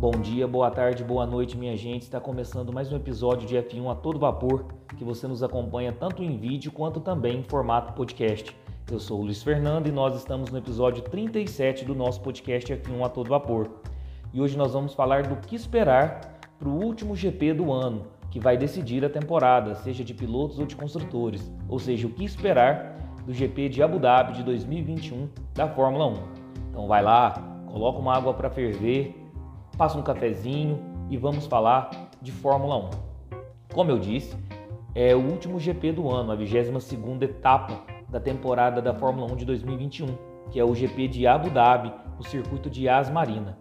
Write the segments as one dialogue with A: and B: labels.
A: Bom dia, boa tarde, boa noite, minha gente. Está começando mais um episódio de F1 a todo vapor, que você nos acompanha tanto em vídeo quanto também em formato podcast. Eu sou o Luiz Fernando e nós estamos no episódio 37 do nosso podcast F1 a todo vapor. E hoje nós vamos falar do que esperar para o último GP do ano, que vai decidir a temporada, seja de pilotos ou de construtores, ou seja, o que esperar do GP de Abu Dhabi de 2021 da Fórmula 1. Então vai lá, coloca uma água para ferver, passa um cafezinho e vamos falar de Fórmula 1. Como eu disse, é o último GP do ano, a 22ª etapa da temporada da Fórmula 1 de 2021, que é o GP de Abu Dhabi, no circuito de Yas Marina.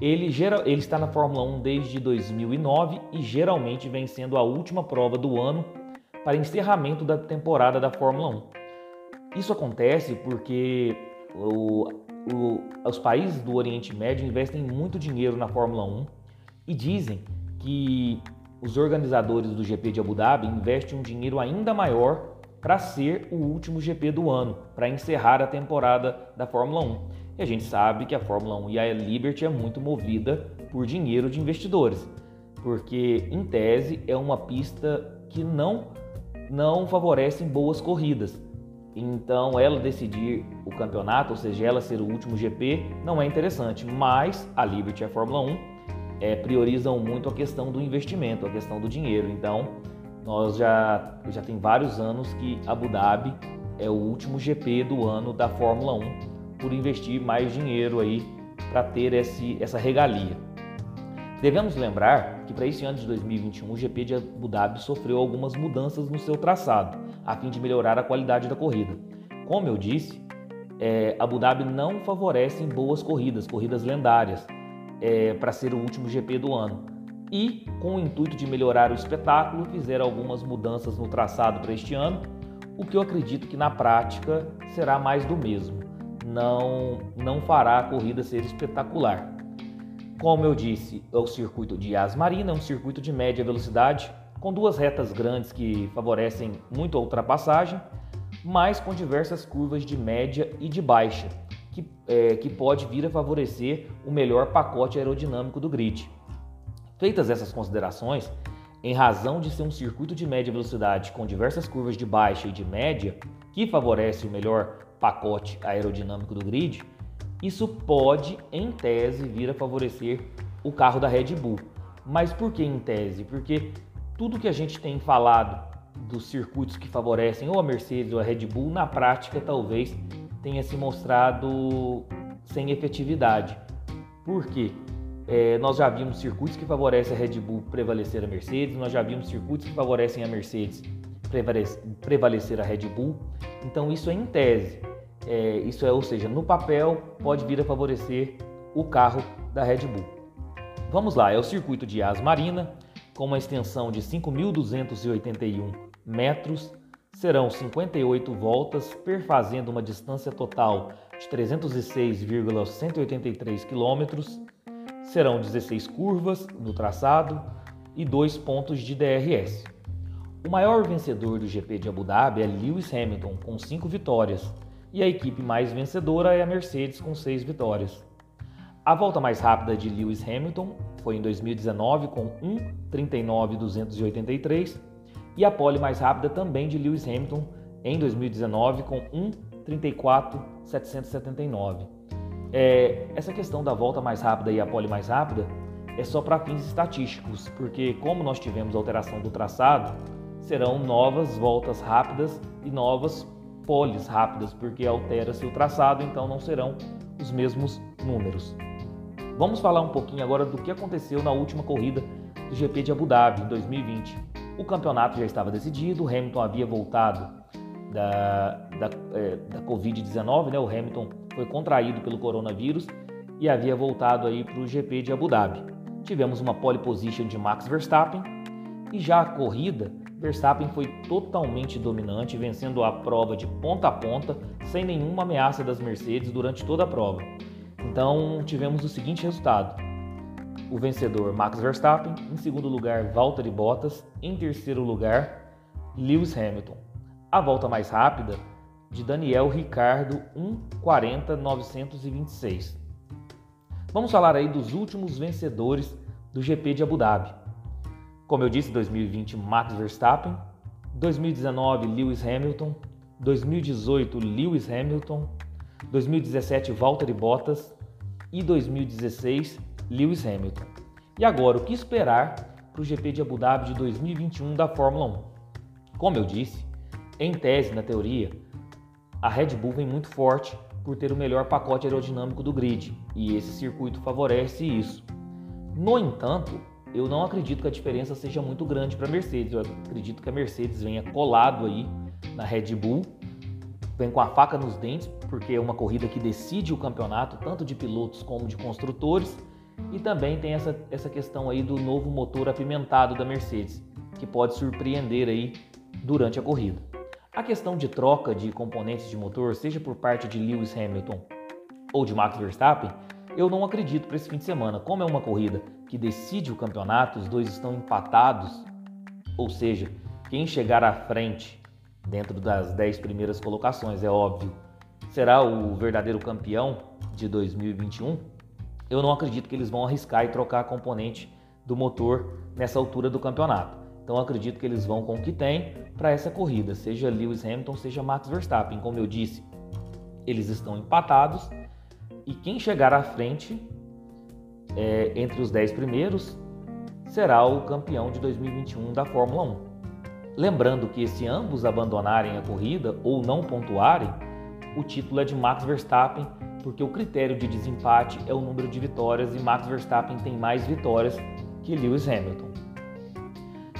A: Ele, geral, ele está na Fórmula 1 desde 2009 e geralmente vem sendo a última prova do ano para encerramento da temporada da Fórmula 1. Isso acontece porque o, o, os países do Oriente Médio investem muito dinheiro na Fórmula 1 e dizem que os organizadores do GP de Abu Dhabi investem um dinheiro ainda maior para ser o último GP do ano, para encerrar a temporada da Fórmula 1. E a gente sabe que a Fórmula 1 e a Liberty é muito movida por dinheiro de investidores, porque em tese é uma pista que não não favorece boas corridas. Então, ela decidir o campeonato, ou seja, ela ser o último GP, não é interessante. Mas a Liberty e a Fórmula 1 é, priorizam muito a questão do investimento, a questão do dinheiro. Então, nós já, já tem vários anos que Abu Dhabi é o último GP do ano da Fórmula 1 por investir mais dinheiro aí para ter esse, essa regalia. Devemos lembrar que para esse ano de 2021 o GP de Abu Dhabi sofreu algumas mudanças no seu traçado, a fim de melhorar a qualidade da corrida. Como eu disse, é, Abu Dhabi não favorece boas corridas, corridas lendárias, é, para ser o último GP do ano e, com o intuito de melhorar o espetáculo, fizeram algumas mudanças no traçado para este ano, o que eu acredito que na prática será mais do mesmo. Não, não fará a corrida ser espetacular. Como eu disse, é o circuito de Asmarina, é um circuito de média velocidade, com duas retas grandes que favorecem muito a ultrapassagem, mas com diversas curvas de média e de baixa, que, é, que pode vir a favorecer o melhor pacote aerodinâmico do grid. Feitas essas considerações, em razão de ser um circuito de média velocidade com diversas curvas de baixa e de média, que favorece o melhor pacote aerodinâmico do grid, isso pode, em tese, vir a favorecer o carro da Red Bull. Mas por que em tese? Porque tudo que a gente tem falado dos circuitos que favorecem ou a Mercedes ou a Red Bull, na prática talvez tenha se mostrado sem efetividade. Por quê? É, nós já vimos circuitos que favorecem a Red Bull prevalecer a Mercedes, nós já vimos circuitos que favorecem a Mercedes prevalecer a Red Bull. Então isso é em tese. É, isso é, ou seja, no papel pode vir a favorecer o carro da Red Bull. Vamos lá, é o circuito de As Marina, com uma extensão de 5.281 metros, serão 58 voltas, perfazendo uma distância total de 306,183 quilômetros serão 16 curvas no traçado e dois pontos de DRS. O maior vencedor do GP de Abu Dhabi é Lewis Hamilton, com 5 vitórias, e a equipe mais vencedora é a Mercedes, com 6 vitórias. A volta mais rápida de Lewis Hamilton foi em 2019, com 1:39.283, e a pole mais rápida também de Lewis Hamilton em 2019, com 1:34.779. É, essa questão da volta mais rápida e a pole mais rápida é só para fins estatísticos, porque como nós tivemos alteração do traçado, serão novas voltas rápidas e novas poles rápidas, porque altera-se o traçado, então não serão os mesmos números. Vamos falar um pouquinho agora do que aconteceu na última corrida do GP de Abu Dhabi em 2020. O campeonato já estava decidido, Hamilton havia voltado da, da, é, da Covid-19, né? O Hamilton foi contraído pelo coronavírus e havia voltado aí para o GP de Abu Dhabi. Tivemos uma pole position de Max Verstappen e já a corrida, Verstappen foi totalmente dominante, vencendo a prova de ponta a ponta, sem nenhuma ameaça das Mercedes durante toda a prova. Então tivemos o seguinte resultado: o vencedor Max Verstappen, em segundo lugar Valtteri Bottas, em terceiro lugar Lewis Hamilton. A volta mais rápida de Daniel Ricardo 1:40.926. Vamos falar aí dos últimos vencedores do GP de Abu Dhabi. Como eu disse, 2020 Max Verstappen, 2019 Lewis Hamilton, 2018 Lewis Hamilton, 2017 Valtteri Bottas e 2016 Lewis Hamilton. E agora, o que esperar para o GP de Abu Dhabi de 2021 da Fórmula 1? Como eu disse, em tese, na teoria, a Red Bull vem muito forte por ter o melhor pacote aerodinâmico do grid e esse circuito favorece isso. No entanto, eu não acredito que a diferença seja muito grande para a Mercedes. Eu acredito que a Mercedes venha colado aí na Red Bull, vem com a faca nos dentes, porque é uma corrida que decide o campeonato, tanto de pilotos como de construtores, e também tem essa, essa questão aí do novo motor apimentado da Mercedes, que pode surpreender aí durante a corrida. A questão de troca de componentes de motor, seja por parte de Lewis Hamilton ou de Max Verstappen, eu não acredito para esse fim de semana. Como é uma corrida que decide o campeonato, os dois estão empatados, ou seja, quem chegar à frente dentro das 10 primeiras colocações, é óbvio, será o verdadeiro campeão de 2021. Eu não acredito que eles vão arriscar e trocar a componente do motor nessa altura do campeonato. Então acredito que eles vão com o que tem para essa corrida, seja Lewis Hamilton, seja Max Verstappen. Como eu disse, eles estão empatados e quem chegar à frente é, entre os 10 primeiros será o campeão de 2021 da Fórmula 1. Lembrando que se ambos abandonarem a corrida ou não pontuarem, o título é de Max Verstappen, porque o critério de desempate é o número de vitórias e Max Verstappen tem mais vitórias que Lewis Hamilton.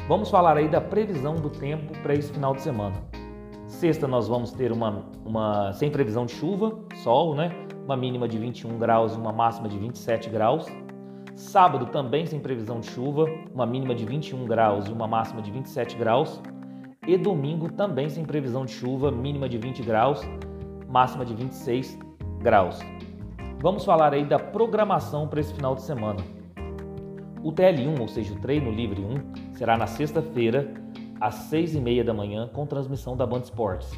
A: Vamos falar aí da previsão do tempo para esse final de semana. Sexta nós vamos ter uma, uma sem previsão de chuva, sol, né? Uma mínima de 21 graus e uma máxima de 27 graus. Sábado também sem previsão de chuva, uma mínima de 21 graus e uma máxima de 27 graus. E domingo também sem previsão de chuva, mínima de 20 graus, máxima de 26 graus. Vamos falar aí da programação para esse final de semana. O TL1, ou seja, o treino livre 1, será na sexta-feira, às 6h30 da manhã, com transmissão da Band Esportes.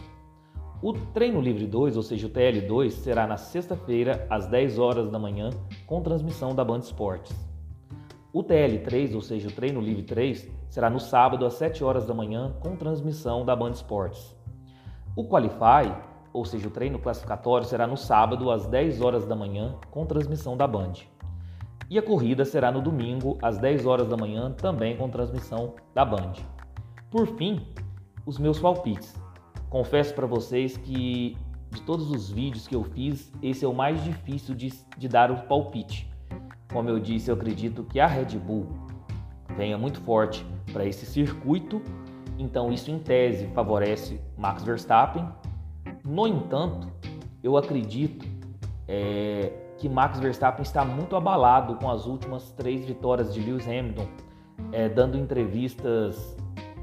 A: O treino livre 2, ou seja, o TL2, será na sexta-feira, às 10 horas da manhã, com transmissão da Band Esportes. O TL3, ou seja, o treino livre 3, será no sábado, às 7 horas da manhã, com transmissão da Band Esportes. O Qualify, ou seja, o treino classificatório, será no sábado, às 10 horas da manhã, com transmissão da Band. E a corrida será no domingo, às 10 horas da manhã, também com transmissão da Band. Por fim, os meus palpites. Confesso para vocês que de todos os vídeos que eu fiz, esse é o mais difícil de, de dar o palpite. Como eu disse, eu acredito que a Red Bull venha muito forte para esse circuito, então isso em tese favorece Max Verstappen. No entanto, eu acredito é, que Max Verstappen está muito abalado com as últimas três vitórias de Lewis Hamilton, é, dando entrevistas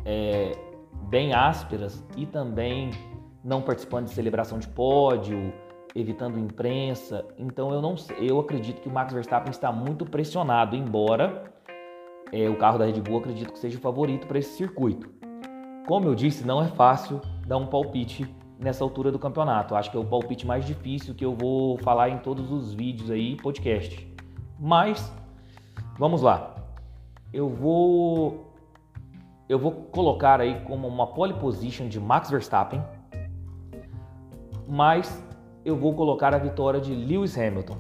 A: é, bem ásperas e também não participando de celebração de pódio, evitando imprensa. Então eu não eu acredito que o Max Verstappen está muito pressionado, embora é, o carro da Red Bull acredito que seja o favorito para esse circuito. Como eu disse, não é fácil dar um palpite nessa altura do campeonato. Acho que é o palpite mais difícil que eu vou falar em todos os vídeos aí, podcast. Mas vamos lá. Eu vou eu vou colocar aí como uma pole position de Max Verstappen, mas eu vou colocar a vitória de Lewis Hamilton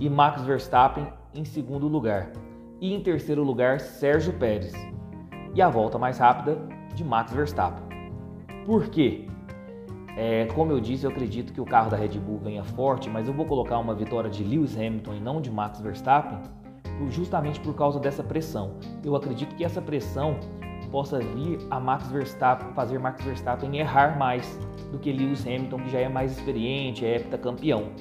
A: e Max Verstappen em segundo lugar. E em terceiro lugar, Sérgio Pérez. E a volta mais rápida de Max Verstappen. Por quê? É, como eu disse, eu acredito que o carro da Red Bull venha forte, mas eu vou colocar uma vitória de Lewis Hamilton e não de Max Verstappen, justamente por causa dessa pressão. Eu acredito que essa pressão possa vir a Max Verstappen, fazer Max Verstappen errar mais do que Lewis Hamilton, que já é mais experiente, é heptacampeão.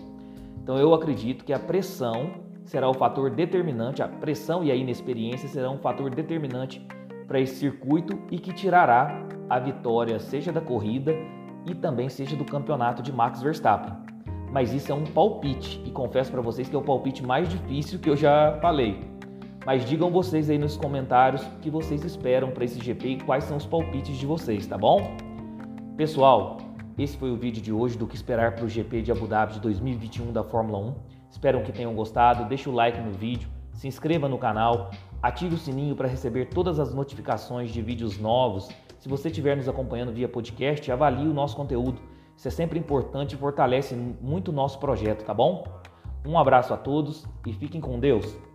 A: Então eu acredito que a pressão será o fator determinante, a pressão e a inexperiência serão um fator determinante para esse circuito e que tirará a vitória, seja da corrida, e também seja do campeonato de Max Verstappen. Mas isso é um palpite e confesso para vocês que é o palpite mais difícil que eu já falei. Mas digam vocês aí nos comentários o que vocês esperam para esse GP e quais são os palpites de vocês, tá bom? Pessoal, esse foi o vídeo de hoje do que esperar para o GP de Abu Dhabi de 2021 da Fórmula 1. Espero que tenham gostado. Deixe o like no vídeo, se inscreva no canal, ative o sininho para receber todas as notificações de vídeos novos. Se você estiver nos acompanhando via podcast, avalie o nosso conteúdo. Isso é sempre importante e fortalece muito o nosso projeto, tá bom? Um abraço a todos e fiquem com Deus.